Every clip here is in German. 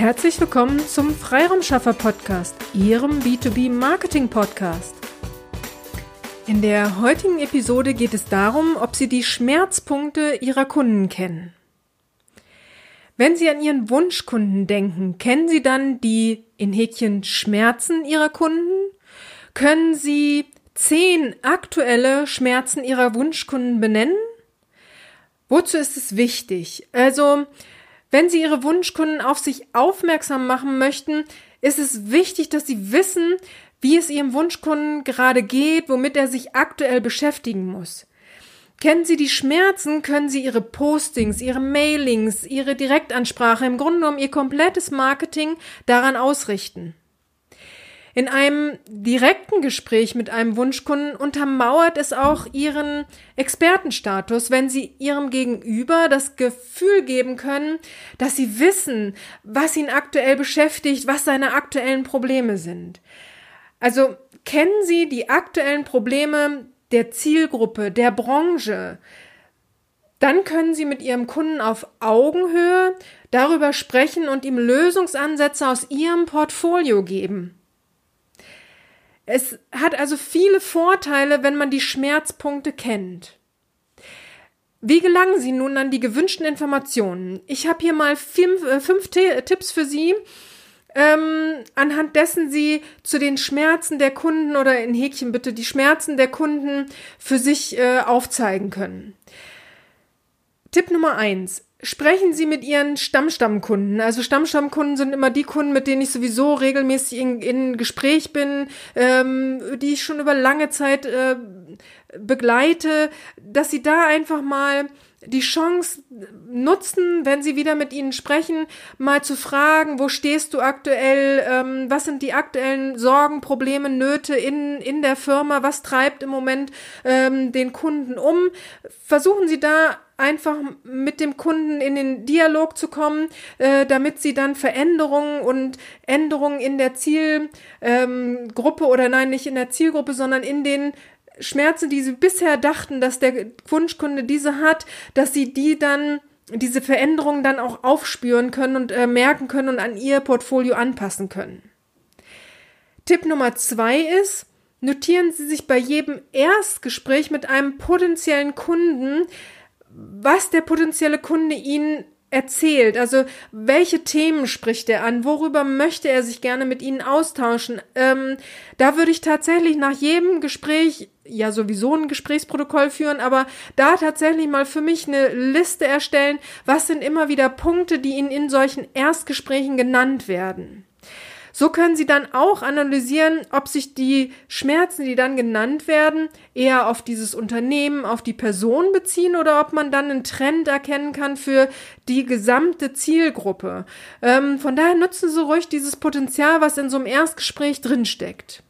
Herzlich willkommen zum Freiraumschaffer Podcast, Ihrem B2B Marketing Podcast. In der heutigen Episode geht es darum, ob Sie die Schmerzpunkte Ihrer Kunden kennen. Wenn Sie an Ihren Wunschkunden denken, kennen Sie dann die in Häkchen Schmerzen Ihrer Kunden? Können Sie zehn aktuelle Schmerzen Ihrer Wunschkunden benennen? Wozu ist es wichtig? Also, wenn Sie Ihre Wunschkunden auf sich aufmerksam machen möchten, ist es wichtig, dass Sie wissen, wie es Ihrem Wunschkunden gerade geht, womit er sich aktuell beschäftigen muss. Kennen Sie die Schmerzen, können Sie Ihre Postings, Ihre Mailings, Ihre Direktansprache, im Grunde genommen Ihr komplettes Marketing daran ausrichten. In einem direkten Gespräch mit einem Wunschkunden untermauert es auch Ihren Expertenstatus, wenn Sie Ihrem Gegenüber das Gefühl geben können, dass Sie wissen, was ihn aktuell beschäftigt, was seine aktuellen Probleme sind. Also kennen Sie die aktuellen Probleme der Zielgruppe, der Branche, dann können Sie mit Ihrem Kunden auf Augenhöhe darüber sprechen und ihm Lösungsansätze aus Ihrem Portfolio geben. Es hat also viele Vorteile, wenn man die Schmerzpunkte kennt. Wie gelangen Sie nun an die gewünschten Informationen? Ich habe hier mal fünf, äh, fünf Tipps für Sie, ähm, anhand dessen Sie zu den Schmerzen der Kunden oder in Häkchen bitte die Schmerzen der Kunden für sich äh, aufzeigen können. Tipp Nummer eins: Sprechen Sie mit Ihren Stammstammkunden. Also Stammstammkunden sind immer die Kunden, mit denen ich sowieso regelmäßig in, in Gespräch bin, ähm, die ich schon über lange Zeit äh, begleite, dass Sie da einfach mal die Chance nutzen, wenn sie wieder mit ihnen sprechen, mal zu fragen, wo stehst du aktuell, ähm, was sind die aktuellen Sorgen, Probleme, Nöte in, in der Firma, was treibt im Moment ähm, den Kunden um. Versuchen Sie da einfach mit dem Kunden in den Dialog zu kommen, äh, damit sie dann Veränderungen und Änderungen in der Zielgruppe ähm, oder nein, nicht in der Zielgruppe, sondern in den Schmerzen, die sie bisher dachten, dass der Wunschkunde diese hat, dass sie die dann diese Veränderungen dann auch aufspüren können und äh, merken können und an ihr Portfolio anpassen können. Tipp Nummer zwei ist, notieren Sie sich bei jedem Erstgespräch mit einem potenziellen Kunden, was der potenzielle Kunde Ihnen erzählt? Also welche Themen spricht er an? Worüber möchte er sich gerne mit Ihnen austauschen? Ähm, da würde ich tatsächlich nach jedem Gespräch ja sowieso ein Gesprächsprotokoll führen, aber da tatsächlich mal für mich eine Liste erstellen, was sind immer wieder Punkte, die Ihnen in solchen Erstgesprächen genannt werden. So können Sie dann auch analysieren, ob sich die Schmerzen, die dann genannt werden, eher auf dieses Unternehmen, auf die Person beziehen oder ob man dann einen Trend erkennen kann für die gesamte Zielgruppe. Ähm, von daher nutzen Sie ruhig dieses Potenzial, was in so einem Erstgespräch drinsteckt.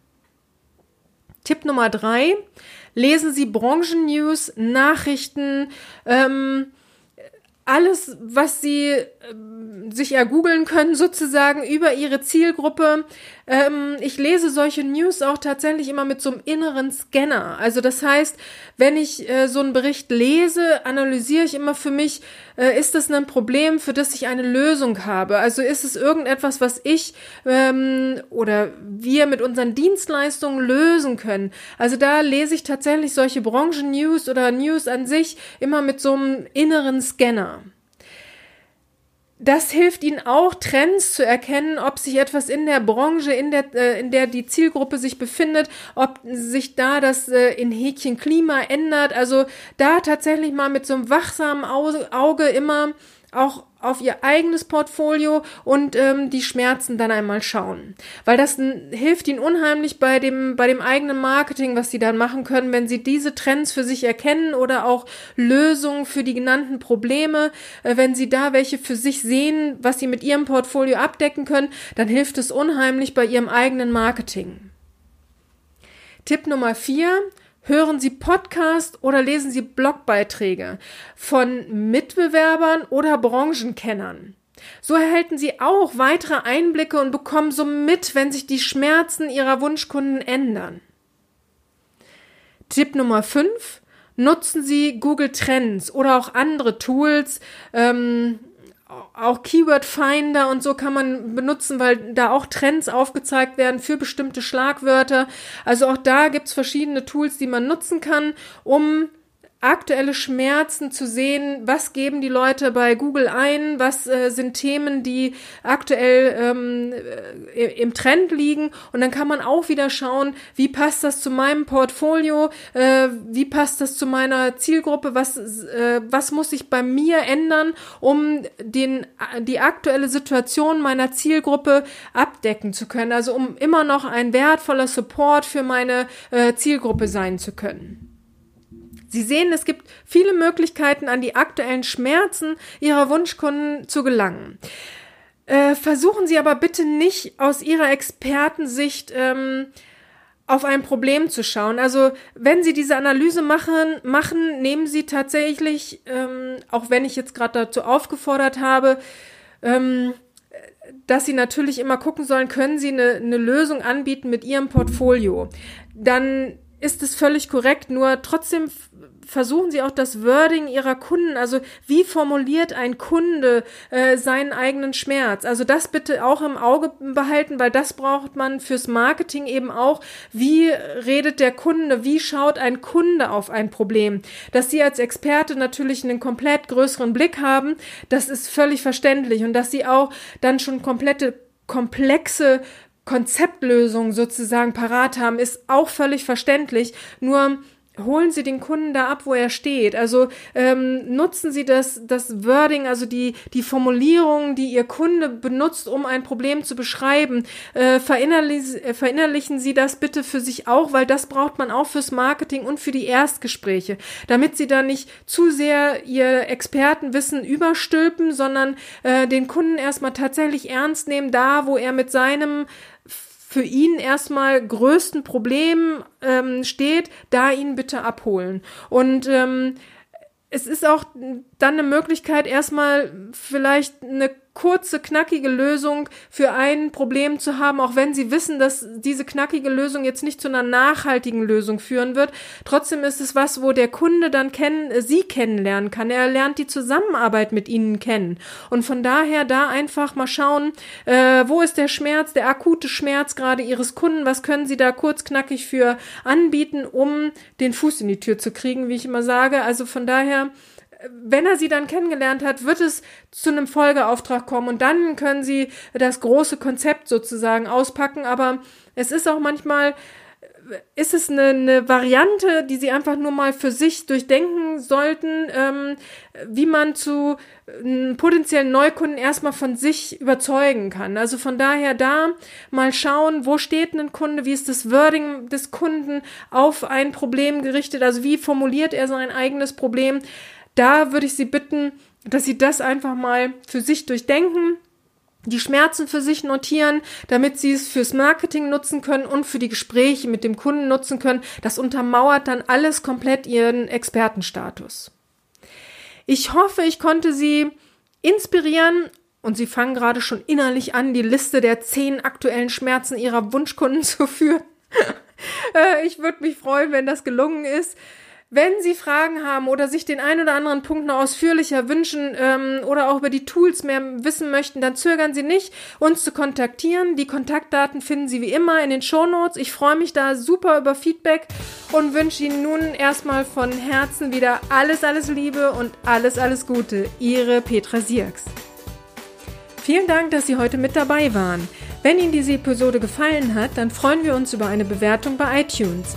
Tipp Nummer drei. Lesen Sie Branchennews, Nachrichten, ähm, alles, was Sie äh, sich ergoogeln können, sozusagen über Ihre Zielgruppe. Ähm, ich lese solche News auch tatsächlich immer mit so einem inneren Scanner. Also das heißt, wenn ich äh, so einen Bericht lese, analysiere ich immer für mich, äh, ist das ein Problem, für das ich eine Lösung habe? Also ist es irgendetwas, was ich ähm, oder wir mit unseren Dienstleistungen lösen können? Also da lese ich tatsächlich solche Branchen-News oder News an sich immer mit so einem inneren Scanner das hilft ihnen auch, Trends zu erkennen, ob sich etwas in der Branche, in der, äh, in der die Zielgruppe sich befindet, ob sich da das äh, in Häkchen Klima ändert. Also da tatsächlich mal mit so einem wachsamen Auge immer auch auf ihr eigenes Portfolio und ähm, die Schmerzen dann einmal schauen. Weil das hilft ihnen unheimlich bei dem, bei dem eigenen Marketing, was sie dann machen können, wenn sie diese Trends für sich erkennen oder auch Lösungen für die genannten Probleme, äh, wenn sie da welche für sich sehen, was sie mit ihrem Portfolio abdecken können, dann hilft es unheimlich bei ihrem eigenen Marketing. Tipp Nummer vier, Hören Sie Podcast oder lesen Sie Blogbeiträge von Mitbewerbern oder Branchenkennern. So erhalten Sie auch weitere Einblicke und bekommen so mit, wenn sich die Schmerzen Ihrer Wunschkunden ändern. Tipp Nummer 5. Nutzen Sie Google Trends oder auch andere Tools, ähm, auch Keyword Finder und so kann man benutzen, weil da auch Trends aufgezeigt werden für bestimmte Schlagwörter. Also auch da gibt's verschiedene Tools, die man nutzen kann, um aktuelle Schmerzen zu sehen, was geben die Leute bei Google ein, was äh, sind Themen, die aktuell ähm, äh, im Trend liegen und dann kann man auch wieder schauen, wie passt das zu meinem Portfolio, äh, wie passt das zu meiner Zielgruppe, was, äh, was muss ich bei mir ändern, um den, die aktuelle Situation meiner Zielgruppe abdecken zu können, also um immer noch ein wertvoller Support für meine äh, Zielgruppe sein zu können. Sie sehen, es gibt viele Möglichkeiten, an die aktuellen Schmerzen Ihrer Wunschkunden zu gelangen. Äh, versuchen Sie aber bitte nicht aus Ihrer Expertensicht ähm, auf ein Problem zu schauen. Also wenn Sie diese Analyse machen, machen nehmen Sie tatsächlich, ähm, auch wenn ich jetzt gerade dazu aufgefordert habe, ähm, dass Sie natürlich immer gucken sollen, können Sie eine, eine Lösung anbieten mit Ihrem Portfolio. Dann ist es völlig korrekt, nur trotzdem versuchen sie auch das Wording ihrer Kunden, also wie formuliert ein Kunde äh, seinen eigenen Schmerz. Also das bitte auch im Auge behalten, weil das braucht man fürs Marketing eben auch. Wie redet der Kunde? Wie schaut ein Kunde auf ein Problem? Dass sie als Experte natürlich einen komplett größeren Blick haben, das ist völlig verständlich und dass sie auch dann schon komplette komplexe Konzeptlösungen sozusagen parat haben, ist auch völlig verständlich. Nur holen Sie den Kunden da ab, wo er steht. Also ähm, nutzen Sie das, das Wording, also die, die Formulierung, die Ihr Kunde benutzt, um ein Problem zu beschreiben. Äh, verinnerlich, äh, verinnerlichen Sie das bitte für sich auch, weil das braucht man auch fürs Marketing und für die Erstgespräche, damit Sie da nicht zu sehr Ihr Expertenwissen überstülpen, sondern äh, den Kunden erstmal tatsächlich ernst nehmen, da wo er mit seinem für ihn erstmal größten Problem ähm, steht, da ihn bitte abholen. Und ähm, es ist auch dann eine Möglichkeit, erstmal vielleicht eine kurze, knackige Lösung für ein Problem zu haben, auch wenn sie wissen, dass diese knackige Lösung jetzt nicht zu einer nachhaltigen Lösung führen wird. Trotzdem ist es was, wo der Kunde dann kennen, sie kennenlernen kann. Er lernt die Zusammenarbeit mit ihnen kennen. Und von daher da einfach mal schauen, äh, wo ist der Schmerz, der akute Schmerz gerade ihres Kunden, was können sie da kurz knackig für anbieten, um den Fuß in die Tür zu kriegen, wie ich immer sage. Also von daher wenn er sie dann kennengelernt hat, wird es zu einem Folgeauftrag kommen und dann können sie das große Konzept sozusagen auspacken. Aber es ist auch manchmal, ist es eine, eine Variante, die sie einfach nur mal für sich durchdenken sollten, ähm, wie man zu einem potenziellen Neukunden erstmal von sich überzeugen kann. Also von daher da mal schauen, wo steht ein Kunde, wie ist das Wording des Kunden auf ein Problem gerichtet, also wie formuliert er sein eigenes Problem da würde ich Sie bitten, dass Sie das einfach mal für sich durchdenken, die Schmerzen für sich notieren, damit Sie es fürs Marketing nutzen können und für die Gespräche mit dem Kunden nutzen können. Das untermauert dann alles komplett Ihren Expertenstatus. Ich hoffe, ich konnte Sie inspirieren und Sie fangen gerade schon innerlich an, die Liste der zehn aktuellen Schmerzen Ihrer Wunschkunden zu führen. Äh, ich würde mich freuen, wenn das gelungen ist. Wenn Sie Fragen haben oder sich den einen oder anderen Punkt noch ausführlicher wünschen ähm, oder auch über die Tools mehr wissen möchten, dann zögern Sie nicht, uns zu kontaktieren. Die Kontaktdaten finden Sie wie immer in den Shownotes. Ich freue mich da super über Feedback und wünsche Ihnen nun erstmal von Herzen wieder alles, alles Liebe und alles, alles Gute. Ihre Petra Sierks. Vielen Dank, dass Sie heute mit dabei waren. Wenn Ihnen diese Episode gefallen hat, dann freuen wir uns über eine Bewertung bei iTunes.